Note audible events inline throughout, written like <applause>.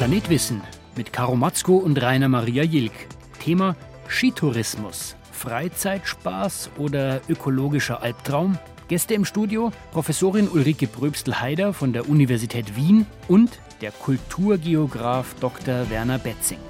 Planet Wissen mit Karo Matzko und Rainer Maria Jilk. Thema Skitourismus. Freizeitspaß oder ökologischer Albtraum? Gäste im Studio Professorin Ulrike Bröbstel-Heider von der Universität Wien und der Kulturgeograf Dr. Werner Betzing.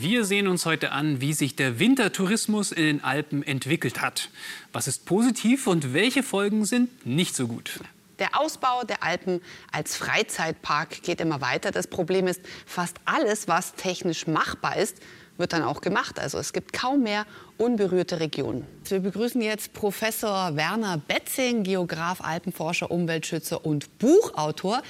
Wir sehen uns heute an, wie sich der Wintertourismus in den Alpen entwickelt hat. Was ist positiv und welche Folgen sind nicht so gut? Der Ausbau der Alpen als Freizeitpark geht immer weiter. Das Problem ist, fast alles, was technisch machbar ist, wird dann auch gemacht. Also es gibt kaum mehr unberührte Regionen. Wir begrüßen jetzt Professor Werner Betzing, Geograf, Alpenforscher, Umweltschützer und Buchautor.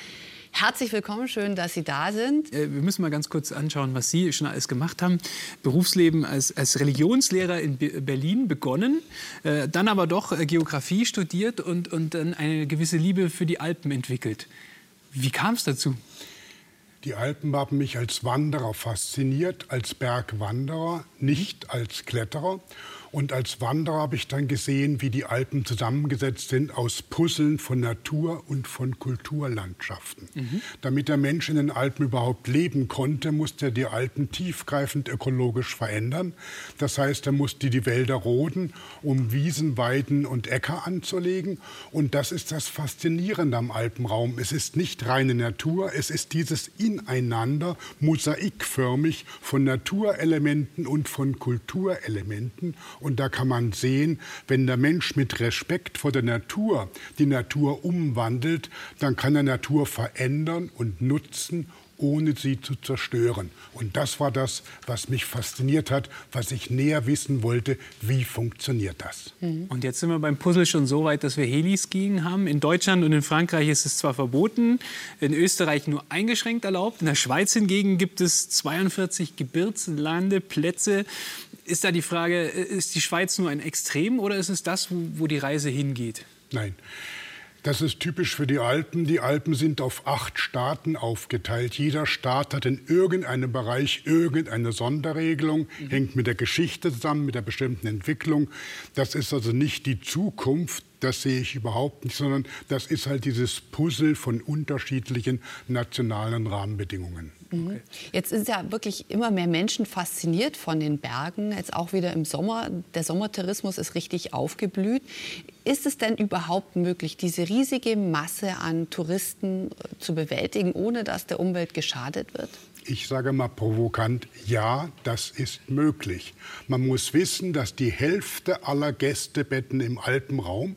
Herzlich willkommen, schön, dass Sie da sind. Äh, wir müssen mal ganz kurz anschauen, was Sie schon alles gemacht haben. Berufsleben als, als Religionslehrer in Berlin begonnen, äh, dann aber doch äh, Geografie studiert und, und dann eine gewisse Liebe für die Alpen entwickelt. Wie kam es dazu? Die Alpen haben mich als Wanderer fasziniert, als Bergwanderer, nicht als Kletterer. Und als Wanderer habe ich dann gesehen, wie die Alpen zusammengesetzt sind aus Puzzeln von Natur und von Kulturlandschaften. Mhm. Damit der Mensch in den Alpen überhaupt leben konnte, musste er die Alpen tiefgreifend ökologisch verändern. Das heißt, er musste die Wälder roden, um Wiesen, Weiden und Äcker anzulegen. Und das ist das Faszinierende am Alpenraum. Es ist nicht reine Natur, es ist dieses Ineinander, mosaikförmig von Naturelementen und von Kulturelementen. Und da kann man sehen, wenn der Mensch mit Respekt vor der Natur die Natur umwandelt, dann kann er Natur verändern und nutzen ohne sie zu zerstören. Und das war das, was mich fasziniert hat, was ich näher wissen wollte, wie funktioniert das. Mhm. Und jetzt sind wir beim Puzzle schon so weit, dass wir Heliskiing haben. In Deutschland und in Frankreich ist es zwar verboten, in Österreich nur eingeschränkt erlaubt. In der Schweiz hingegen gibt es 42 Gebirgslandeplätze. Ist da die Frage, ist die Schweiz nur ein Extrem oder ist es das, wo, wo die Reise hingeht? Nein. Das ist typisch für die Alpen. Die Alpen sind auf acht Staaten aufgeteilt. Jeder Staat hat in irgendeinem Bereich irgendeine Sonderregelung, mhm. hängt mit der Geschichte zusammen, mit der bestimmten Entwicklung. Das ist also nicht die Zukunft das sehe ich überhaupt nicht, sondern das ist halt dieses Puzzle von unterschiedlichen nationalen Rahmenbedingungen. Mhm. Jetzt sind ja wirklich immer mehr Menschen fasziniert von den Bergen. Jetzt auch wieder im Sommer. Der Sommertourismus ist richtig aufgeblüht. Ist es denn überhaupt möglich, diese riesige Masse an Touristen äh, zu bewältigen, ohne dass der Umwelt geschadet wird? Ich sage mal provokant, ja, das ist möglich. Man muss wissen, dass die Hälfte aller Gästebetten im Alpenraum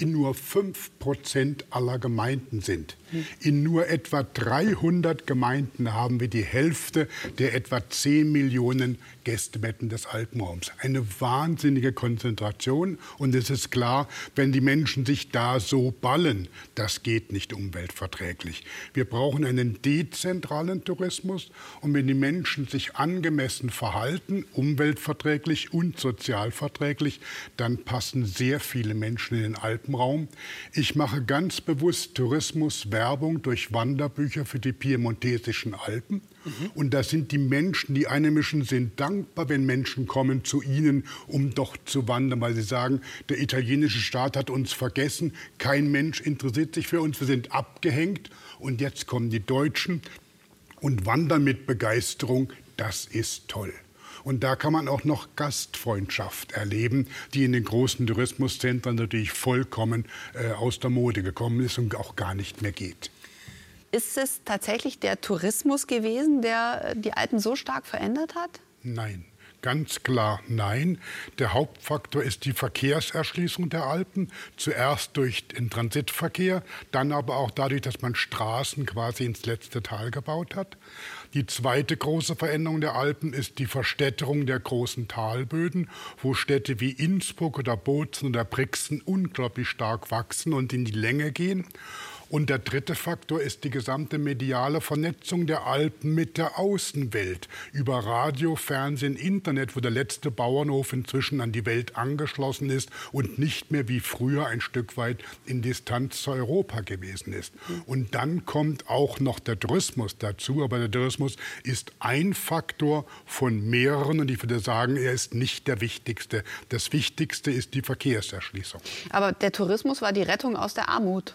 in nur 5 Prozent aller Gemeinden sind. In nur etwa 300 Gemeinden haben wir die Hälfte der etwa 10 Millionen Gästebetten des Alpenraums. Eine wahnsinnige Konzentration. Und es ist klar, wenn die Menschen sich da so ballen, das geht nicht umweltverträglich. Wir brauchen einen dezentralen Tourismus. Und wenn die Menschen sich angemessen verhalten, umweltverträglich und sozialverträglich, dann passen sehr viele Menschen in den Alpenraum. Ich mache ganz bewusst Tourismus Werbung durch Wanderbücher für die piemontesischen Alpen. Mhm. Und da sind die Menschen, die Einheimischen, sind dankbar, wenn Menschen kommen zu ihnen, um dort zu wandern, weil sie sagen, der italienische Staat hat uns vergessen, kein Mensch interessiert sich für uns, wir sind abgehängt. Und jetzt kommen die Deutschen und wandern mit Begeisterung. Das ist toll. Und da kann man auch noch Gastfreundschaft erleben, die in den großen Tourismuszentren natürlich vollkommen äh, aus der Mode gekommen ist und auch gar nicht mehr geht. Ist es tatsächlich der Tourismus gewesen, der die Alpen so stark verändert hat? Nein. Ganz klar nein. Der Hauptfaktor ist die Verkehrserschließung der Alpen. Zuerst durch den Transitverkehr, dann aber auch dadurch, dass man Straßen quasi ins letzte Tal gebaut hat. Die zweite große Veränderung der Alpen ist die Verstädterung der großen Talböden, wo Städte wie Innsbruck oder Bozen oder Brixen unglaublich stark wachsen und in die Länge gehen. Und der dritte Faktor ist die gesamte mediale Vernetzung der Alpen mit der Außenwelt über Radio, Fernsehen, Internet, wo der letzte Bauernhof inzwischen an die Welt angeschlossen ist und nicht mehr wie früher ein Stück weit in Distanz zu Europa gewesen ist. Und dann kommt auch noch der Tourismus dazu, aber der Tourismus ist ein Faktor von mehreren und ich würde sagen, er ist nicht der wichtigste. Das Wichtigste ist die Verkehrserschließung. Aber der Tourismus war die Rettung aus der Armut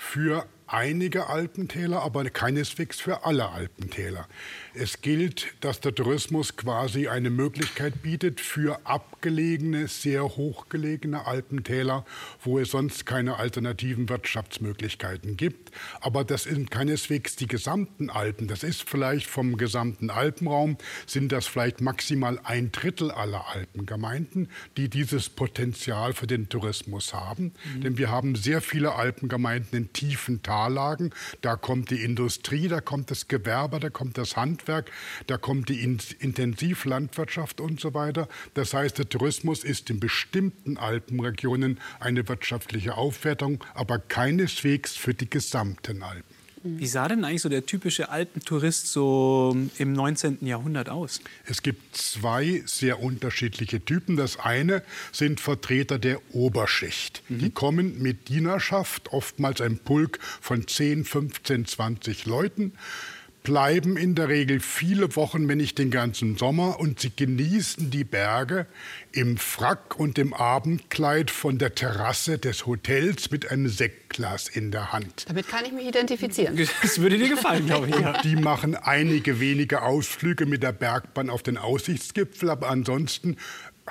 für einige Alpentäler, aber keineswegs für alle Alpentäler. Es gilt, dass der Tourismus quasi eine Möglichkeit bietet für abgelegene, sehr hochgelegene Alpentäler, wo es sonst keine alternativen Wirtschaftsmöglichkeiten gibt. Aber das sind keineswegs die gesamten Alpen. Das ist vielleicht vom gesamten Alpenraum, sind das vielleicht maximal ein Drittel aller Alpengemeinden, die dieses Potenzial für den Tourismus haben. Mhm. Denn wir haben sehr viele Alpengemeinden in tiefen Tallagen. Da kommt die Industrie, da kommt das Gewerbe, da kommt das. Handwerk, da kommt die Intensivlandwirtschaft und so weiter. Das heißt, der Tourismus ist in bestimmten Alpenregionen eine wirtschaftliche Aufwertung, aber keineswegs für die gesamten Alpen. Wie sah denn eigentlich so der typische Alpentourist so im 19. Jahrhundert aus? Es gibt zwei sehr unterschiedliche Typen. Das eine sind Vertreter der Oberschicht. Mhm. Die kommen mit Dienerschaft, oftmals ein Pulk von 10, 15, 20 Leuten bleiben in der Regel viele Wochen, wenn nicht den ganzen Sommer, und sie genießen die Berge im Frack und im Abendkleid von der Terrasse des Hotels mit einem Sektglas in der Hand. Damit kann ich mich identifizieren. <laughs> Das würde dir gefallen, glaube ich. Ja. Die machen einige wenige Ausflüge mit der Bergbahn auf den Aussichtsgipfel, aber ansonsten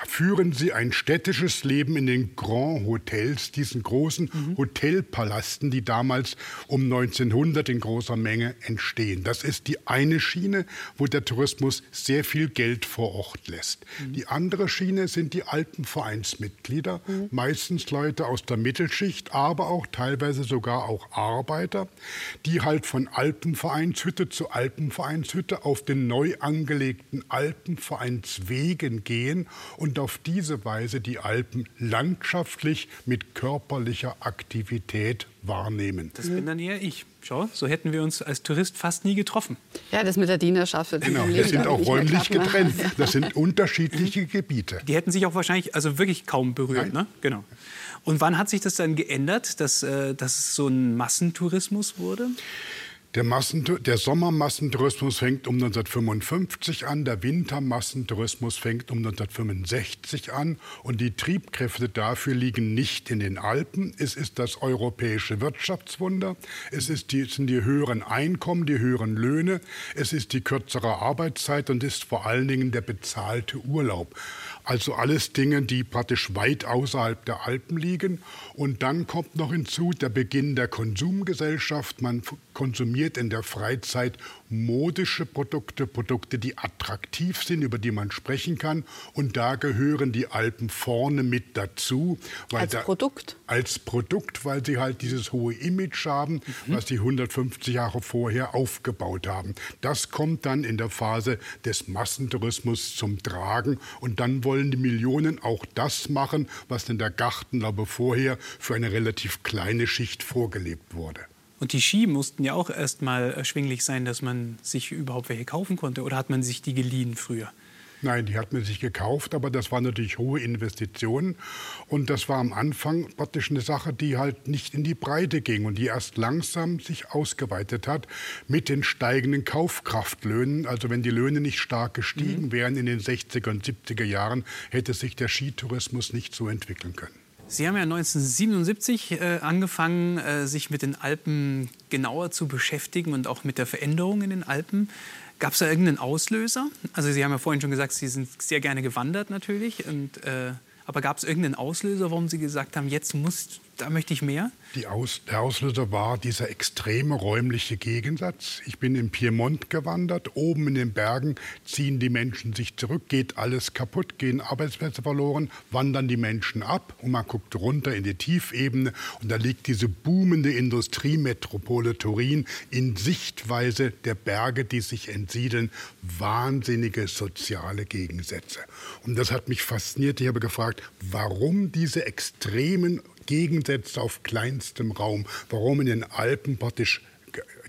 führen sie ein städtisches Leben in den Grand Hotels, diesen großen mhm. Hotelpalasten, die damals um 1900 in großer Menge entstehen. Das ist die eine Schiene, wo der Tourismus sehr viel Geld vor Ort lässt. Mhm. Die andere Schiene sind die Alpenvereinsmitglieder, mhm. meistens Leute aus der Mittelschicht, aber auch teilweise sogar auch Arbeiter, die halt von Alpenvereinshütte zu Alpenvereinshütte auf den neu angelegten Alpenvereinswegen gehen und und auf diese Weise die Alpen landschaftlich mit körperlicher Aktivität wahrnehmen. Das bin dann eher ich. Schau, so hätten wir uns als Tourist fast nie getroffen. Ja, das mit der Dienerschaft Genau, wir sind auch räumlich getrennt. <laughs> Das sind unterschiedliche Gebiete. Die hätten sich auch wahrscheinlich also wirklich kaum berührt. Ne? Genau. Und wann hat sich das dann geändert, dass, äh, dass es so ein Massentourismus wurde? Der, der, Sommermassentourismus fängt um 1955 an, der Wintermassentourismus fängt um 1965 an und die Triebkräfte dafür liegen nicht in den Alpen. Es ist das europäische Wirtschaftswunder, es die, sind die höheren Einkommen, die höheren Löhne, es ist die kürzere Arbeitszeit und ist vor allen Dingen der bezahlte Urlaub. Also alles Dinge, die praktisch weit außerhalb der Alpen liegen. Und dann kommt noch hinzu der Beginn der Konsumgesellschaft. Man konsumiert in der Freizeit modische Produkte, Produkte, die attraktiv sind, über die man sprechen kann. Und da gehören die Alpen vorne mit dazu. als da, Produkt? Als Produkt, weil sie halt dieses hohe Image haben, mhm. was sie 150 Jahre vorher aufgebaut haben. Das kommt dann in der Phase des Massentourismus zum Tragen. Und dann wollen die Millionen auch das machen, was in der Gartenlaube vorher für eine relativ kleine Schicht vorgelebt wurde. Und die Ski mussten ja auch erst mal erschwinglich sein, dass man sich überhaupt welche kaufen konnte. Oder hat man sich die geliehen früher? Nein, die hat man sich gekauft, aber das waren natürlich hohe Investitionen. Und das war am Anfang praktisch eine Sache, die halt nicht in die Breite ging und die erst langsam sich ausgeweitet hat mit den steigenden Kaufkraftlöhnen. Also wenn die Löhne nicht stark gestiegen mhm. wären in den 60er und 70er Jahren, hätte sich der Skitourismus nicht so entwickeln können. Sie haben ja 1977 äh, angefangen, äh, sich mit den Alpen genauer zu beschäftigen und auch mit der Veränderung in den Alpen. Gab es da irgendeinen Auslöser? Also Sie haben ja vorhin schon gesagt, Sie sind sehr gerne gewandert natürlich. Und, äh, aber gab es irgendeinen Auslöser, warum Sie gesagt haben, jetzt muss da möchte ich mehr? Aus, der Auslöser war dieser extreme räumliche Gegensatz. Ich bin im Piemont gewandert. Oben in den Bergen ziehen die Menschen sich zurück, geht alles kaputt, gehen Arbeitsplätze verloren, wandern die Menschen ab und man guckt runter in die Tiefebene und da liegt diese boomende Industriemetropole Turin in Sichtweise der Berge, die sich entsiedeln. Wahnsinnige soziale Gegensätze. Und das hat mich fasziniert. Ich habe gefragt, warum diese extremen Gegensätze auf kleinstem Raum, warum in den Alpen praktisch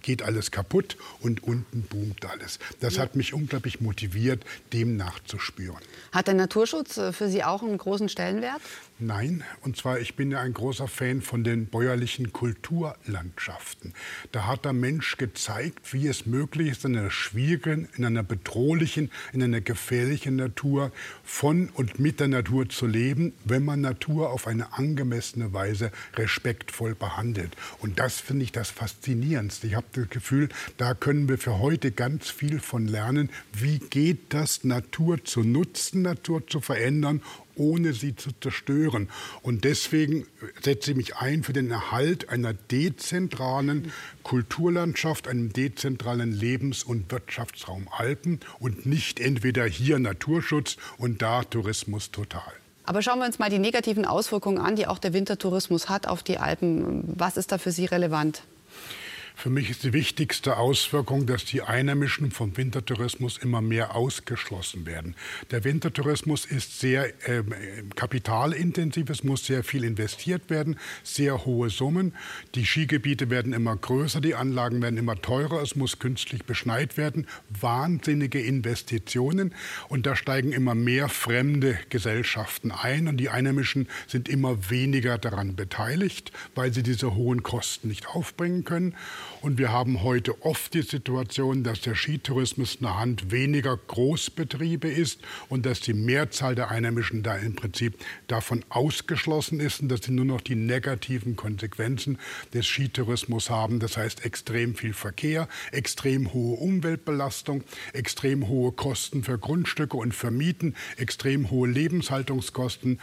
geht alles kaputt und unten boomt alles. Das hat mich unglaublich motiviert, dem nachzuspüren. Hat der Naturschutz äh, für Sie auch einen großen Stellenwert? Nein, und zwar ich bin ja ein großer Fan von den bäuerlichen Kulturlandschaften. Da hat der Mensch gezeigt, wie es möglich ist, in einer schwierigen, in einer bedrohlichen, in einer gefährlichen Natur von und mit der Natur zu leben, wenn man Natur auf eine angemessene Weise respektvoll behandelt. Und das finde ich das Faszinierendste. Ich habe das Gefühl, da können wir für heute ganz viel von lernen. Wie geht das, Natur zu nutzen, Natur zu verändern ohne sie zu zerstören. Und deswegen setze ich mich ein für den Erhalt einer dezentralen Kulturlandschaft, einem dezentralen Lebens- und Wirtschaftsraum Alpen und nicht entweder hier Naturschutz und da Tourismus total. Aber schauen wir uns mal die negativen Auswirkungen an, die auch der Wintertourismus hat auf die Alpen. Was ist da für Sie relevant? Für mich ist die wichtigste Auswirkung, dass die Einheimischen vom Wintertourismus immer mehr ausgeschlossen werden. Der Wintertourismus ist sehr äh, kapitalintensiv, es muss sehr viel investiert werden, sehr hohe Summen. Die Skigebiete werden immer größer, die Anlagen werden immer teurer, es muss künstlich beschneit werden. Wahnsinnige Investitionen und da steigen immer mehr fremde Gesellschaften ein und die Einheimischen sind immer weniger daran beteiligt, weil sie diese hohen Kosten nicht aufbringen können. Und wir haben heute oft die Situation, dass der Skitourismus in der Hand weniger Großbetriebe ist und dass die Mehrzahl der Einheimischen da im Prinzip davon ausgeschlossen ist und dass sie nur noch die negativen Konsequenzen des Skitourismus haben. Das heißt extrem viel Verkehr, extrem hohe Umweltbelastung, extrem hohe Kosten für Grundstücke und für Mieten, extrem hohe Lebenshaltungskosten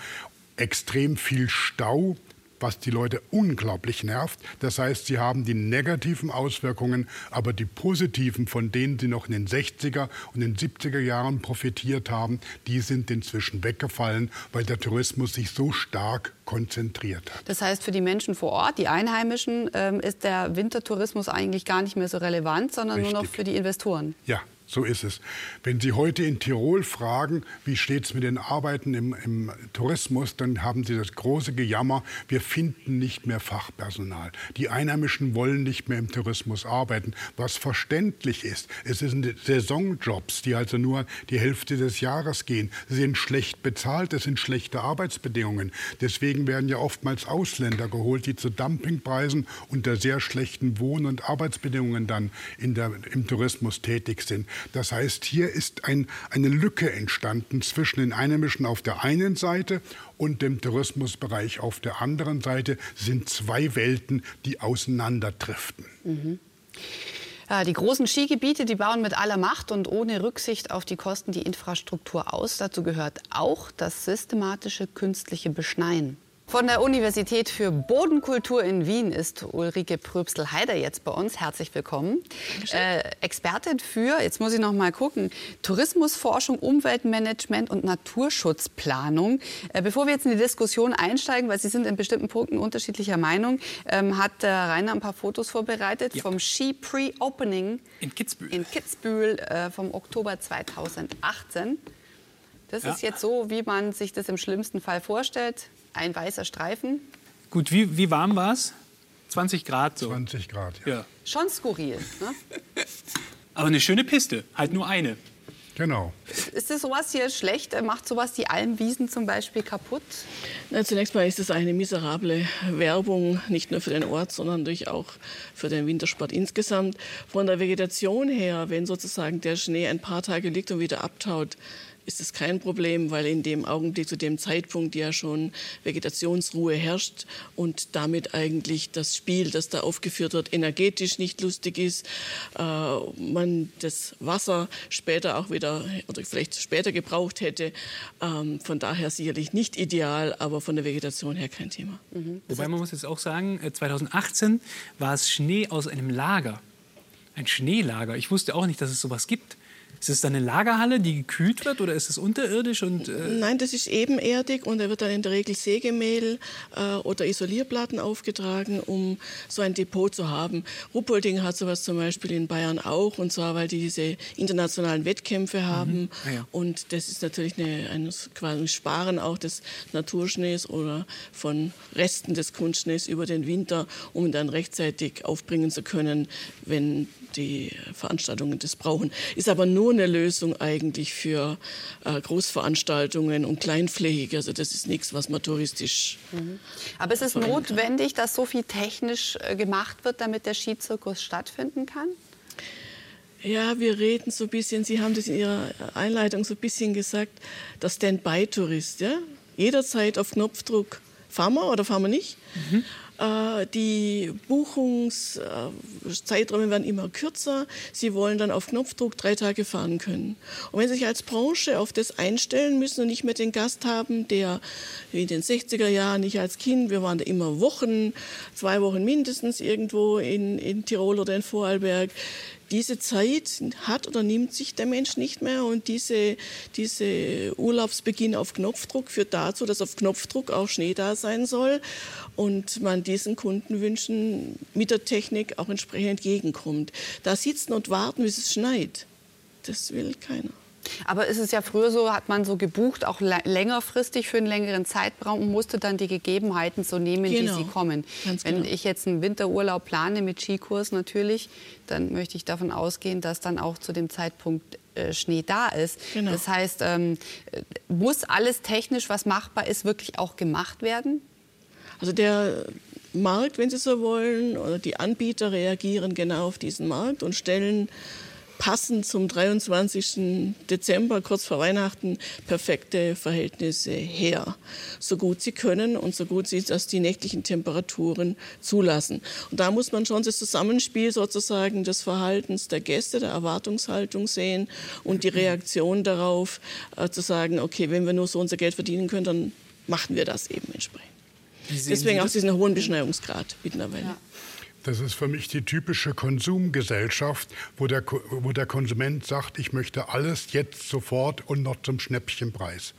extrem viel Stau, was die Leute unglaublich nervt. Das heißt, sie haben die negativen Auswirkungen, aber die positiven, von denen sie noch in den 60er und den 70er Jahren profitiert haben, die sind inzwischen weggefallen, weil der Tourismus sich so stark konzentriert hat. Das heißt, für die Menschen vor Ort, die Einheimischen, ähm, ist der Wintertourismus eigentlich gar nicht mehr so relevant, sondern Richtig. nur noch für die Investoren. Ja, so ist es. Wenn Sie heute in Tirol fragen, wie steht es mit den Arbeiten im, im, Tourismus, dann haben Sie das große Gejammer, wir finden nicht mehr Fachpersonal. Die Einheimischen wollen nicht mehr im Tourismus arbeiten, was verständlich ist. Es sind Saisonjobs, die also nur die Hälfte des Jahres gehen. Sie sind schlecht bezahlt, es sind schlechte Arbeitsbedingungen. Deswegen werden ja oftmals Ausländer geholt, die zu Dumpingpreisen unter sehr schlechten Wohn- und Arbeitsbedingungen dann der, im Tourismus tätig sind. Das heißt, hier ist ein, eine Lücke entstanden zwischen den Einheimischen auf der einen Seite und dem Tourismusbereich auf der anderen Seite. sind zwei Welten, die auseinanderdriften. Mhm. Ja, die großen Skigebiete, die bauen mit aller Macht und ohne Rücksicht auf die Kosten die Infrastruktur aus. Dazu gehört auch das systematische künstliche Beschneien. Von der Universität für Bodenkultur in Wien ist Ulrike Pröbstel-Heider jetzt bei uns. Herzlich willkommen. Äh, Expertin für, jetzt muss ich noch mal gucken, Tourismusforschung, Umweltmanagement und Naturschutzplanung. Äh, bevor wir jetzt in die Diskussion einsteigen, weil Sie sind in bestimmten Punkten unterschiedlicher Meinung, ähm, hat äh, Rainer ein paar Fotos vorbereitet ja. vom Ski Pre-Opening in Kitzbühel, in Kitzbühel äh, vom Oktober 2018. Das ja. ist jetzt so, wie man sich das im schlimmsten Fall vorstellt ein weißer Streifen. Gut, wie, wie warm war es? 20 Grad so. 20 Grad, ja. ja. Schon skurril. Ne? <laughs> Aber eine schöne Piste, halt nur eine. Genau. Ist das sowas hier schlecht? Macht sowas die Almwiesen zum Beispiel kaputt? Na, zunächst mal ist es eine miserable Werbung, nicht nur für den Ort, sondern natürlich auch für den Wintersport insgesamt. Von der Vegetation her, wenn sozusagen der Schnee ein paar Tage liegt und wieder abtaut, ist es kein Problem, weil in dem Augenblick, zu dem Zeitpunkt ja schon Vegetationsruhe herrscht und damit eigentlich das Spiel, das da aufgeführt wird, energetisch nicht lustig ist. Äh, man das Wasser später auch wieder oder vielleicht später gebraucht hätte. Ähm, von daher sicherlich nicht ideal, aber von der Vegetation her kein Thema. Mhm. Wobei man muss jetzt auch sagen, 2018 äh, war es Schnee aus einem Lager. Ein Schneelager. Ich wusste auch nicht, dass es sowas gibt. Ist es dann eine Lagerhalle, die gekühlt wird oder ist es unterirdisch? Und, äh Nein, das ist ebenerdig und da wird dann in der Regel Sägemehl äh, oder Isolierplatten aufgetragen, um so ein Depot zu haben. Ruppolding hat sowas zum Beispiel in Bayern auch und zwar, weil die diese internationalen Wettkämpfe haben mhm. ah, ja. und das ist natürlich eine, ein quasi Sparen auch des Naturschnees oder von Resten des Kunstschnees über den Winter, um dann rechtzeitig aufbringen zu können, wenn die Veranstaltungen das brauchen. Ist aber nur eine Lösung eigentlich für äh, Großveranstaltungen und kleinflächig. Also das ist nichts, was man touristisch. Mhm. Aber ist es notwendig, dass so viel technisch äh, gemacht wird, damit der Skizirkus stattfinden kann? Ja, wir reden so ein bisschen, Sie haben das in Ihrer Einleitung so ein bisschen gesagt, der Standby-Tourist. Ja? Jederzeit auf Knopfdruck, fahren wir oder fahren wir nicht? Mhm. Äh, die Buchungszeiträume werden immer kürzer. Sie wollen dann auf Knopfdruck drei Tage fahren können. Und wenn Sie sich als Branche auf das einstellen müssen und nicht mehr den Gast haben, der in den 60er Jahren, nicht als Kind, wir waren da immer Wochen, zwei Wochen mindestens irgendwo in, in Tirol oder in Vorarlberg, diese Zeit hat oder nimmt sich der Mensch nicht mehr und diese, diese Urlaubsbeginn auf Knopfdruck führt dazu, dass auf Knopfdruck auch Schnee da sein soll und man diesen Kundenwünschen mit der Technik auch entsprechend entgegenkommt. Da sitzen und warten, bis es schneit, das will keiner. Aber ist es ja früher so, hat man so gebucht, auch längerfristig für einen längeren Zeitraum und musste dann die Gegebenheiten so nehmen, genau. wie sie kommen. Ganz Wenn genau. ich jetzt einen Winterurlaub plane mit Skikurs natürlich, dann möchte ich davon ausgehen, dass dann auch zu dem Zeitpunkt äh, Schnee da ist. Genau. Das heißt, ähm, muss alles technisch, was machbar ist, wirklich auch gemacht werden? Also der Markt, wenn Sie so wollen, oder die Anbieter reagieren genau auf diesen Markt und stellen passend zum 23. Dezember, kurz vor Weihnachten, perfekte Verhältnisse her. So gut sie können und so gut sie das die nächtlichen Temperaturen zulassen. Und da muss man schon das Zusammenspiel sozusagen des Verhaltens der Gäste, der Erwartungshaltung sehen und die Reaktion darauf, äh, zu sagen, okay, wenn wir nur so unser Geld verdienen können, dann machen wir das eben entsprechend. Deswegen auch diesen hohen Beschneiungsgrad mittlerweile. Ja. Das ist für mich die typische Konsumgesellschaft, wo der, wo der Konsument sagt, ich möchte alles jetzt sofort und noch zum Schnäppchenpreis.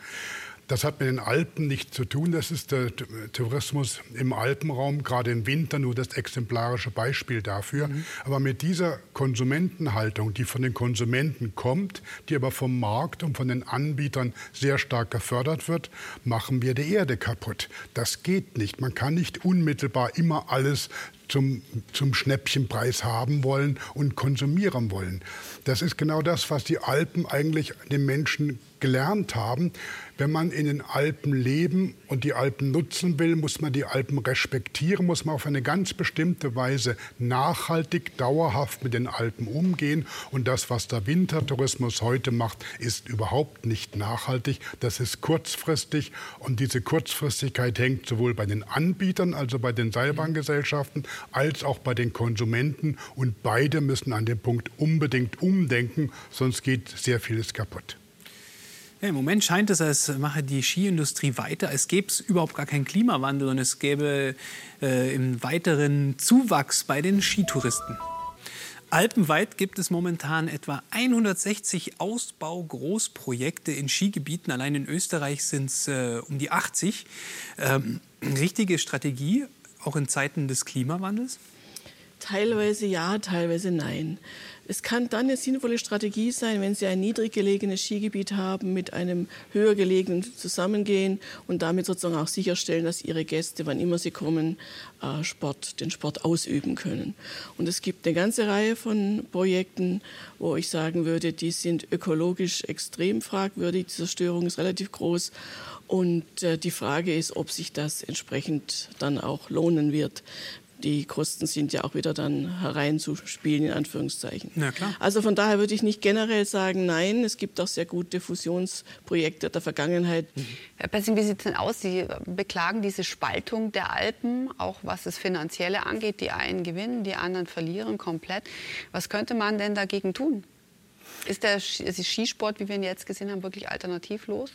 Das hat mit den Alpen nichts zu tun. Das ist der Tourismus im Alpenraum, gerade im Winter nur das exemplarische Beispiel dafür. Mhm. Aber mit dieser Konsumentenhaltung, die von den Konsumenten kommt, die aber vom Markt und von den Anbietern sehr stark gefördert wird, machen wir die Erde kaputt. Das geht nicht. Man kann nicht unmittelbar immer alles zum, zum Schnäppchenpreis haben wollen und konsumieren wollen. Das ist genau das, was die Alpen eigentlich den Menschen gelernt haben. Wenn man in den Alpen leben und die Alpen nutzen will, muss man die Alpen respektieren, muss man auf eine ganz bestimmte Weise nachhaltig, dauerhaft mit den Alpen umgehen. Und das, was der Wintertourismus heute macht, ist überhaupt nicht nachhaltig. Das ist kurzfristig und diese Kurzfristigkeit hängt sowohl bei den Anbietern, also bei den Seilbahngesellschaften, als auch bei den Konsumenten. Und beide müssen an dem Punkt unbedingt umdenken, sonst geht sehr vieles kaputt. Ja, Im Moment scheint es, als mache die Skiindustrie weiter, als gäbe es überhaupt gar keinen Klimawandel und es gäbe äh, im weiteren Zuwachs bei den Skitouristen. Alpenweit gibt es momentan etwa 160 Ausbau-Großprojekte in Skigebieten. Allein in Österreich sind es äh, um die 80. Ähm, richtige Strategie, auch in Zeiten des Klimawandels? Teilweise ja, teilweise nein. Es kann dann eine sinnvolle Strategie sein, wenn Sie ein niedrig gelegenes Skigebiet haben, mit einem höher gelegenen zusammengehen und damit sozusagen auch sicherstellen, dass Ihre Gäste, wann immer sie kommen, äh, Sport, den Sport ausüben können. Und es gibt eine ganze Reihe von Projekten, wo ich sagen würde, die sind ökologisch extrem fragwürdig. Die Zerstörung ist relativ groß. Und äh, die Frage ist, ob sich das entsprechend dann auch lohnen wird die Kosten sind ja auch wieder dann hereinzuspielen, in Anführungszeichen. Ja, klar. Also von daher würde ich nicht generell sagen, nein, es gibt auch sehr gute Fusionsprojekte der Vergangenheit. Herr Pessing, wie sieht es denn aus? Sie beklagen diese Spaltung der Alpen, auch was das Finanzielle angeht. Die einen gewinnen, die anderen verlieren komplett. Was könnte man denn dagegen tun? Ist der Skisport, wie wir ihn jetzt gesehen haben, wirklich alternativlos?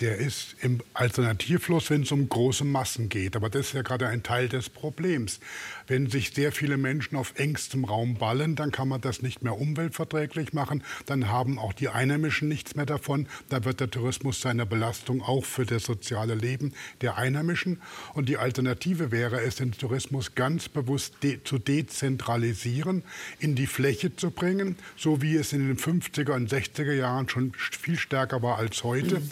Der ist im Alternativlos, wenn es um große Massen geht. Aber das ist ja gerade ein Teil des Problems. Wenn sich sehr viele Menschen auf engstem Raum ballen, dann kann man das nicht mehr umweltverträglich machen. Dann haben auch die Einheimischen nichts mehr davon. Da wird der Tourismus seine Belastung auch für das soziale Leben der Einheimischen. Und die Alternative wäre es, den Tourismus ganz bewusst de zu dezentralisieren, in die Fläche zu bringen, so wie es in den 50er und 60er Jahren schon viel stärker war als heute, mhm.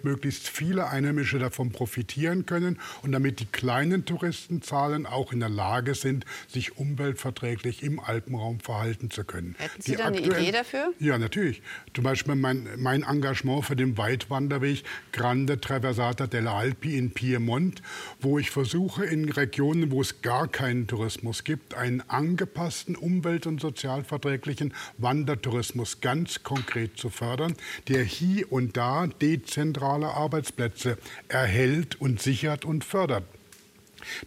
Damit möglichst viele Einheimische davon profitieren können und damit die kleinen Touristenzahlen auch in der Lage sind, sich umweltverträglich im Alpenraum verhalten zu können. Hätten Sie da eine Idee dafür? Ja, natürlich. Zum Beispiel mein, mein Engagement für den Weitwanderweg Grande Traversata delle Alpi in Piemont, wo ich versuche, in Regionen, wo es gar keinen Tourismus gibt, einen angepassten, umwelt- und sozialverträglichen Wandertourismus ganz konkret zu fördern, der hier und da dezentrale Arbeitsplätze erhält und sichert und fördert.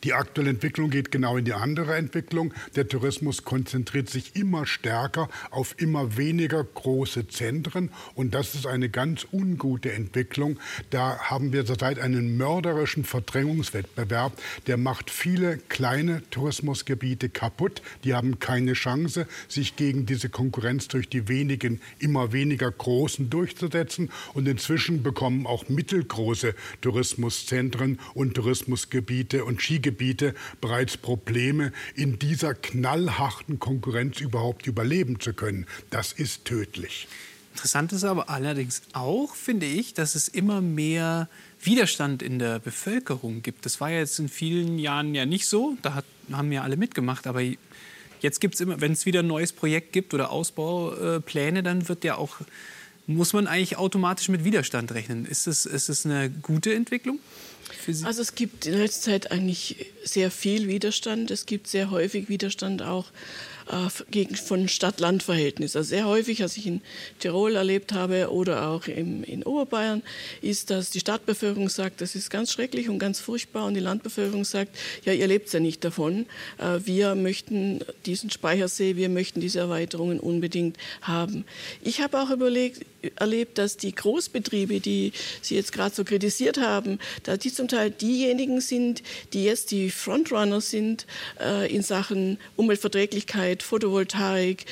Die aktuelle Entwicklung geht genau in die andere Entwicklung. Der Tourismus konzentriert sich immer stärker auf immer weniger große Zentren und das ist eine ganz ungute Entwicklung. Da haben wir zurzeit einen mörderischen Verdrängungswettbewerb, der macht viele kleine Tourismusgebiete kaputt. Die haben keine Chance, sich gegen diese Konkurrenz durch die wenigen immer weniger großen durchzusetzen und inzwischen bekommen auch mittelgroße Tourismuszentren und Tourismusgebiete und Skigebiete bereits Probleme, in dieser knallharten Konkurrenz überhaupt überleben zu können. Das ist tödlich. Interessant ist aber allerdings auch, finde ich, dass es immer mehr Widerstand in der Bevölkerung gibt. Das war ja jetzt in vielen Jahren ja nicht so. Da hat, haben ja alle mitgemacht. Aber jetzt gibt es immer, wenn es wieder ein neues Projekt gibt oder Ausbaupläne, dann wird ja auch, muss man eigentlich automatisch mit Widerstand rechnen. Ist es, ist es eine gute Entwicklung? Für Sie? Also es gibt in letzter Zeit eigentlich sehr viel Widerstand. Es gibt sehr häufig Widerstand auch gegen, von Stadt-Land-Verhältnis. Also sehr häufig, was ich in Tirol erlebt habe oder auch im, in Oberbayern, ist, dass die Stadtbevölkerung sagt, das ist ganz schrecklich und ganz furchtbar und die Landbevölkerung sagt, ja, ihr lebt ja nicht davon. Äh, wir möchten diesen Speichersee, wir möchten diese Erweiterungen unbedingt haben. Ich habe auch überlegt, erlebt, dass die Großbetriebe, die Sie jetzt gerade so kritisiert haben, dass die zum Teil diejenigen sind, die jetzt die Frontrunner sind äh, in Sachen Umweltverträglichkeit, Photovoltaik,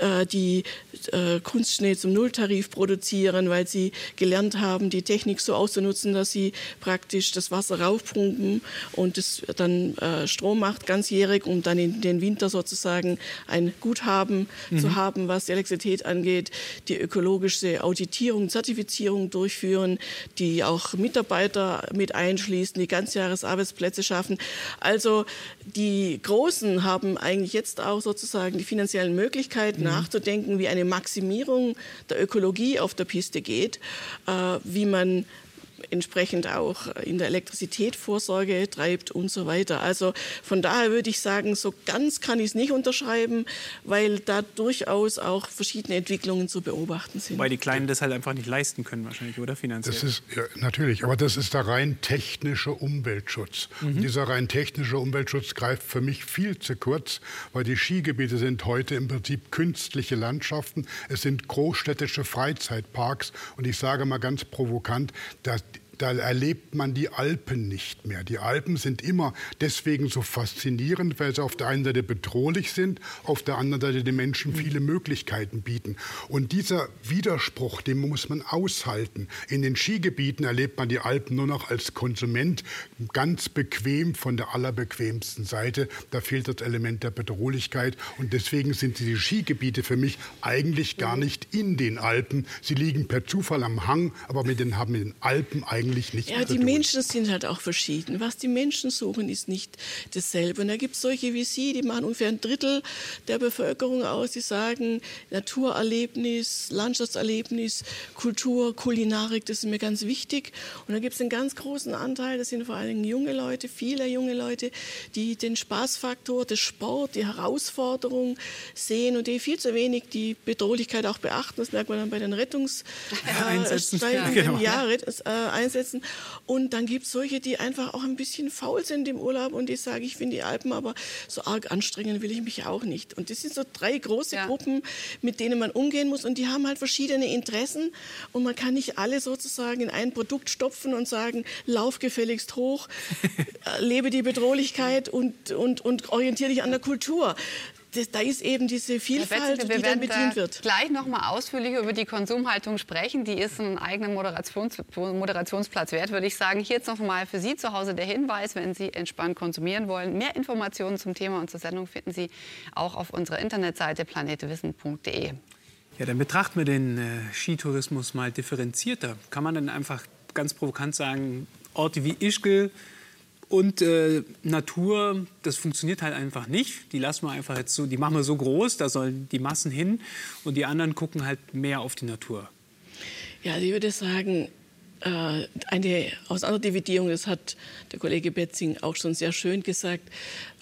äh, die äh, Kunstschnee zum Nulltarif produzieren, weil sie gelernt haben, die Technik so auszunutzen, dass sie praktisch das Wasser raufpumpen und es dann äh, Strom macht ganzjährig, um dann in den Winter sozusagen ein Guthaben mhm. zu haben, was die Elektrizität angeht, die ökologische Auditierung, Zertifizierung durchführen, die auch Mitarbeiter mit einschließen, die Ganzjahresarbeitsplätze schaffen. Also die Großen haben eigentlich jetzt auch sozusagen die finanziellen Möglichkeiten. Nachzudenken, wie eine Maximierung der Ökologie auf der Piste geht, äh, wie man entsprechend auch in der Elektrizität Vorsorge treibt und so weiter. Also von daher würde ich sagen, so ganz kann ich es nicht unterschreiben, weil da durchaus auch verschiedene Entwicklungen zu beobachten sind. Weil die Kleinen das halt einfach nicht leisten können wahrscheinlich, oder finanziell? Das ist ja, natürlich, aber das ist der rein technische Umweltschutz. Mhm. dieser rein technische Umweltschutz greift für mich viel zu kurz, weil die Skigebiete sind heute im Prinzip künstliche Landschaften. Es sind großstädtische Freizeitparks und ich sage mal ganz provokant, dass da erlebt man die Alpen nicht mehr. Die Alpen sind immer deswegen so faszinierend, weil sie auf der einen Seite bedrohlich sind, auf der anderen Seite den Menschen mhm. viele Möglichkeiten bieten. Und dieser Widerspruch, den muss man aushalten. In den Skigebieten erlebt man die Alpen nur noch als Konsument ganz bequem von der allerbequemsten Seite. Da fehlt das Element der Bedrohlichkeit. Und deswegen sind die Skigebiete für mich eigentlich gar mhm. nicht in den Alpen. Sie liegen per Zufall am Hang, aber mit den, haben mit den Alpen eigentlich eigentlich nicht Ja, die Menschen sind halt auch verschieden. Was die Menschen suchen, ist nicht dasselbe. Und da gibt es solche wie Sie, die machen ungefähr ein Drittel der Bevölkerung aus, die sagen, Naturerlebnis, Landschaftserlebnis, Kultur, Kulinarik, das ist mir ganz wichtig. Und da gibt es einen ganz großen Anteil, das sind vor allem junge Leute, viele junge Leute, die den Spaßfaktor des Sport, die Herausforderung sehen und die viel zu wenig die Bedrohlichkeit auch beachten. Das merkt man dann bei den <laughs> Rettungseinsätzen. Äh, ja, genau. ja, Rett, äh, auseinandersetzen. Und dann gibt es solche, die einfach auch ein bisschen faul sind im Urlaub und die sagen, ich finde die Alpen aber so arg anstrengend will ich mich auch nicht. Und das sind so drei große ja. Gruppen, mit denen man umgehen muss und die haben halt verschiedene Interessen und man kann nicht alle sozusagen in ein Produkt stopfen und sagen, lauf gefälligst hoch, <laughs> lebe die Bedrohlichkeit und, und, und orientiere dich an der Kultur das, da ist eben diese Vielfalt, Betzke, die dann bedient wird. gleich noch mal ausführlicher über die Konsumhaltung sprechen. Die ist einen eigenen Moderations Moderationsplatz wert, würde ich sagen. Hier jetzt noch mal für Sie zu Hause der Hinweis, wenn Sie entspannt konsumieren wollen. Mehr Informationen zum Thema und zur Sendung finden Sie auch auf unserer Internetseite planetwissen.de. Ja, dann betrachten wir den äh, Skitourismus mal differenzierter. Kann man dann einfach ganz provokant sagen, Orte wie Ischgl, und äh, Natur, das funktioniert halt einfach nicht. Die lassen wir einfach jetzt so, die machen wir so groß, da sollen die Massen hin. Und die anderen gucken halt mehr auf die Natur. Ja, ich würde sagen, eine Auseinanderdividierung, das hat der Kollege Betzing auch schon sehr schön gesagt,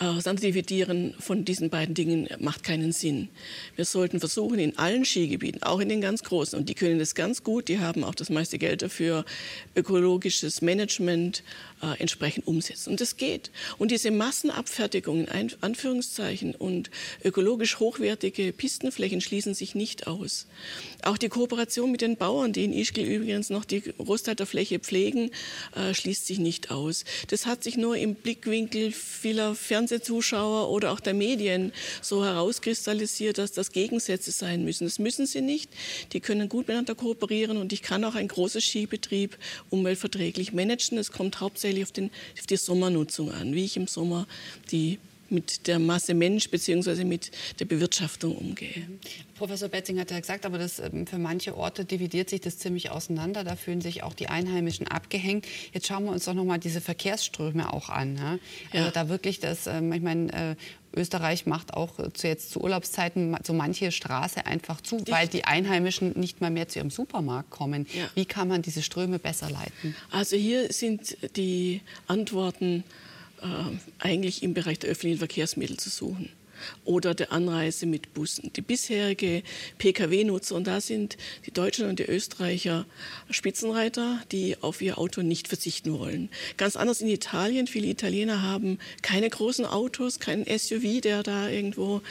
äh, Auseinanderdividieren von diesen beiden Dingen macht keinen Sinn. Wir sollten versuchen, in allen Skigebieten, auch in den ganz großen, und die können das ganz gut, die haben auch das meiste Geld dafür, ökologisches Management äh, entsprechend umsetzen. Und das geht. Und diese Massenabfertigung in Anführungszeichen und ökologisch hochwertige Pistenflächen schließen sich nicht aus. Auch die Kooperation mit den Bauern, die in Ischgl übrigens noch die Großteil der Fläche pflegen, äh, schließt sich nicht aus. Das hat sich nur im Blickwinkel vieler Fernseh Fernsehzuschauer oder auch der Medien so herauskristallisiert, dass das Gegensätze sein müssen. Das müssen sie nicht. Die können gut miteinander kooperieren und ich kann auch ein großes Skibetrieb umweltverträglich managen. Es kommt hauptsächlich auf, den, auf die Sommernutzung an, wie ich im Sommer die mit der Masse Mensch bzw. mit der Bewirtschaftung umgehe. Professor Betzing hat ja gesagt, aber das, ähm, für manche Orte dividiert sich das ziemlich auseinander. Da fühlen sich auch die Einheimischen abgehängt. Jetzt schauen wir uns doch noch mal diese Verkehrsströme auch an. Ja? Also ja. da wirklich das, ähm, ich meine, äh, Österreich macht auch zu jetzt zu Urlaubszeiten so manche Straße einfach zu, Dicht. weil die Einheimischen nicht mal mehr zu ihrem Supermarkt kommen. Ja. Wie kann man diese Ströme besser leiten? Also hier sind die Antworten eigentlich im Bereich der öffentlichen Verkehrsmittel zu suchen oder der Anreise mit Bussen. Die bisherige Pkw-Nutzer, und da sind die Deutschen und die Österreicher Spitzenreiter, die auf ihr Auto nicht verzichten wollen. Ganz anders in Italien. Viele Italiener haben keine großen Autos, keinen SUV, der da irgendwo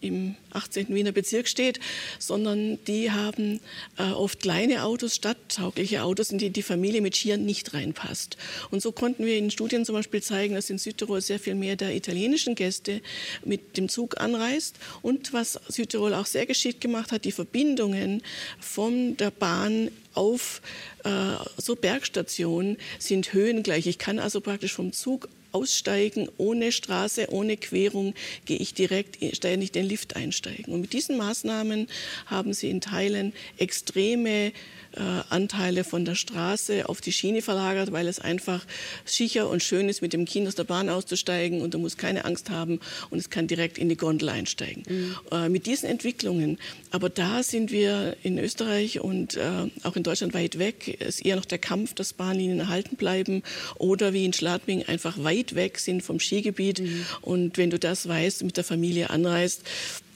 im 18. Wiener Bezirk steht, sondern die haben äh, oft kleine Autos, stadttaugliche Autos, in die die Familie mit Skiern nicht reinpasst. Und so konnten wir in Studien zum Beispiel zeigen, dass in Südtirol sehr viel mehr der italienischen Gäste mit dem Zug anreist. Und was Südtirol auch sehr geschickt gemacht hat, die Verbindungen von der Bahn auf äh, so Bergstationen sind höhengleich. Ich kann also praktisch vom Zug aussteigen, ohne Straße, ohne Querung, gehe ich direkt ständig den Lift einsteigen. Und mit diesen Maßnahmen haben sie in Teilen extreme äh, Anteile von der Straße auf die Schiene verlagert, weil es einfach sicher und schön ist, mit dem Kind aus der Bahn auszusteigen und du musst keine Angst haben und es kann direkt in die Gondel einsteigen. Mhm. Äh, mit diesen Entwicklungen, aber da sind wir in Österreich und äh, auch in Deutschland weit weg. Ist eher noch der Kampf, dass Bahnlinien erhalten bleiben oder wie in Schladming einfach weit weg sind vom Skigebiet. Mhm. Und wenn du das weißt, mit der Familie anreist,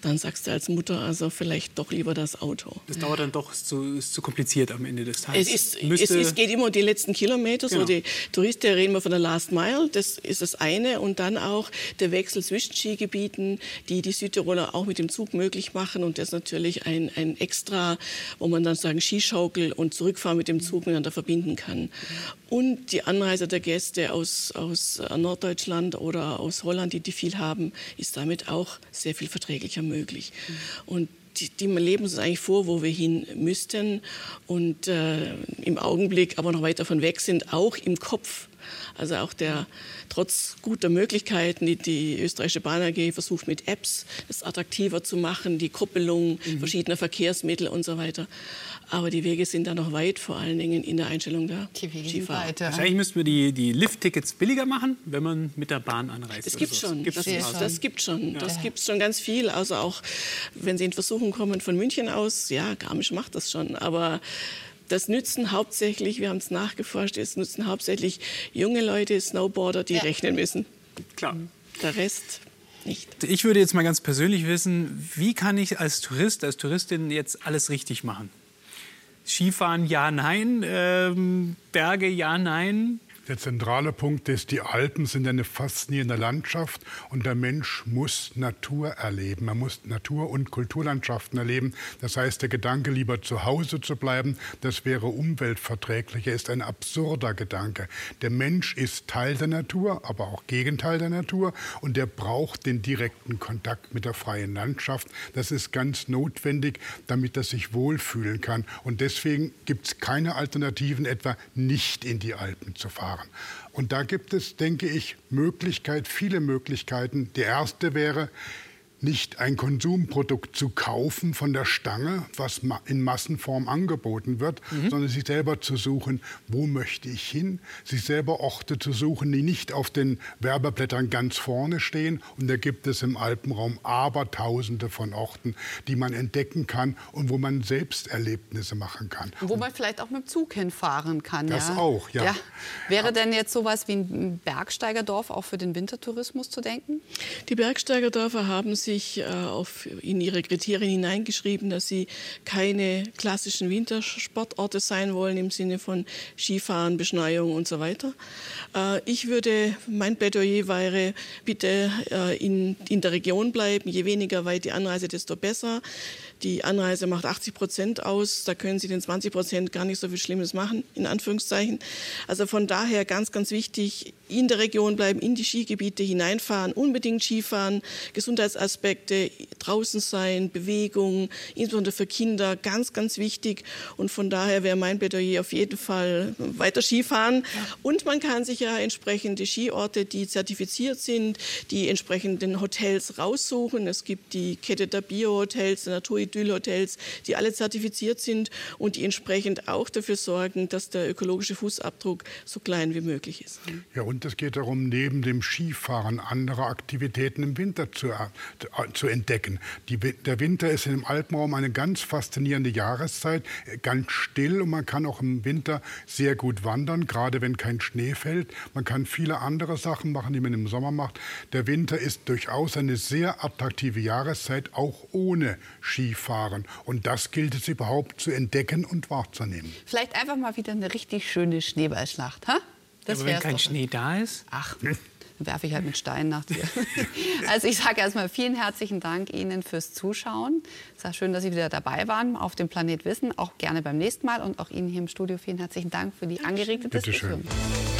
dann sagst du als Mutter also vielleicht doch lieber das Auto. Das dauert dann doch, ist zu, ist zu kompliziert am Ende des Tages. Es, ist, es, es geht immer um die letzten Kilometer, genau. so die Touristen, da reden wir von der Last Mile, das ist das eine. Und dann auch der Wechsel zwischen Skigebieten, die die Südtiroler auch mit dem Zug möglich machen. Und das ist natürlich ein, ein Extra, wo man dann sagen Skischaukel und Zurückfahren mit dem Zug miteinander verbinden kann. Und die Anreise der Gäste aus, aus Norddeutschland oder aus Holland, die, die viel haben, ist damit auch sehr viel verträglicher möglich. Und die, die leben uns eigentlich vor, wo wir hin müssten und äh, im Augenblick aber noch weit davon weg sind, auch im Kopf. Also auch der, trotz guter Möglichkeiten, die die österreichische Bahn AG versucht mit Apps das attraktiver zu machen, die Koppelung mhm. verschiedener Verkehrsmittel und so weiter. Aber die Wege sind da noch weit, vor allen Dingen in der Einstellung der Skifahrer. Wahrscheinlich müssten wir die, die Lift-Tickets billiger machen, wenn man mit der Bahn anreist. Das gibt schon. Gibt's das, das, das gibt schon. Ja. Das gibt schon ganz viel. Also auch, wenn Sie in Versuchung kommen von München aus, ja, Garmisch macht das schon. Aber das nützen hauptsächlich, wir haben es nachgeforscht, es nützen hauptsächlich junge Leute, Snowboarder, die ja. rechnen müssen. Klar. Der Rest nicht. Ich würde jetzt mal ganz persönlich wissen, wie kann ich als Tourist, als Touristin jetzt alles richtig machen? Skifahren ja, nein, ähm, Berge ja, nein. Der zentrale Punkt ist, die Alpen sind eine faszinierende Landschaft und der Mensch muss Natur erleben. Er muss Natur- und Kulturlandschaften erleben. Das heißt, der Gedanke, lieber zu Hause zu bleiben, das wäre umweltverträglicher, ist ein absurder Gedanke. Der Mensch ist Teil der Natur, aber auch Gegenteil der Natur und der braucht den direkten Kontakt mit der freien Landschaft. Das ist ganz notwendig, damit er sich wohlfühlen kann. Und deswegen gibt es keine Alternativen, etwa nicht in die Alpen zu fahren fahren. Und da gibt es, denke ich, Möglichkeit, viele Möglichkeiten. Die erste wäre, nicht ein Konsumprodukt zu kaufen von der Stange, was in Massenform angeboten wird, mhm. sondern sich selber zu suchen, wo möchte ich hin, sich selber Orte zu suchen, die nicht auf den Werbeblättern ganz vorne stehen. Und da gibt es im Alpenraum aber tausende von Orten, die man entdecken kann und wo man selbst Erlebnisse machen kann. Wo man vielleicht auch mit dem Zug hinfahren kann. Das ja? auch, ja. ja. Wäre denn jetzt sowas wie ein Bergsteigerdorf auch für den Wintertourismus zu denken? Die Bergsteigerdörfer haben sich sich äh, auf, in ihre Kriterien hineingeschrieben, dass sie keine klassischen Wintersportorte sein wollen im Sinne von Skifahren, Beschneiung und so weiter. Äh, ich würde, mein Plädoyer wäre, bitte äh, in, in der Region bleiben. Je weniger weit die Anreise, desto besser. Die Anreise macht 80 Prozent aus. Da können Sie den 20 Prozent gar nicht so viel Schlimmes machen, in Anführungszeichen. Also von daher ganz, ganz wichtig, in der Region bleiben, in die Skigebiete hineinfahren, unbedingt Skifahren, Gesundheitsaspekte, draußen sein, Bewegung, insbesondere für Kinder, ganz, ganz wichtig. Und von daher wäre mein Plädoyer auf jeden Fall weiter Skifahren. Und man kann sich ja entsprechende Skiorte, die zertifiziert sind, die entsprechenden Hotels raussuchen. Es gibt die Kette der Bio-Hotels, der Natur Idyll-Hotels, die alle zertifiziert sind und die entsprechend auch dafür sorgen, dass der ökologische Fußabdruck so klein wie möglich ist. Ja, und es geht darum, neben dem Skifahren andere Aktivitäten im Winter zu, äh, zu entdecken. Die, der Winter ist im Alpenraum eine ganz faszinierende Jahreszeit, ganz still und man kann auch im Winter sehr gut wandern, gerade wenn kein Schnee fällt. Man kann viele andere Sachen machen, die man im Sommer macht. Der Winter ist durchaus eine sehr attraktive Jahreszeit, auch ohne Skifahren. Skifahren. Und das gilt es überhaupt zu entdecken und wahrzunehmen. Vielleicht einfach mal wieder eine richtig schöne Schneeballschlacht. Ha? Das Aber wenn kein doch. Schnee da ist? Ach, dann werfe ich halt mit Steinen nach dir. <laughs> Also ich sage erstmal vielen herzlichen Dank Ihnen fürs Zuschauen. Es war schön, dass Sie wieder dabei waren auf dem Planet Wissen. Auch gerne beim nächsten Mal. Und auch Ihnen hier im Studio vielen herzlichen Dank für die angeregte Diskussion. Bitte schön.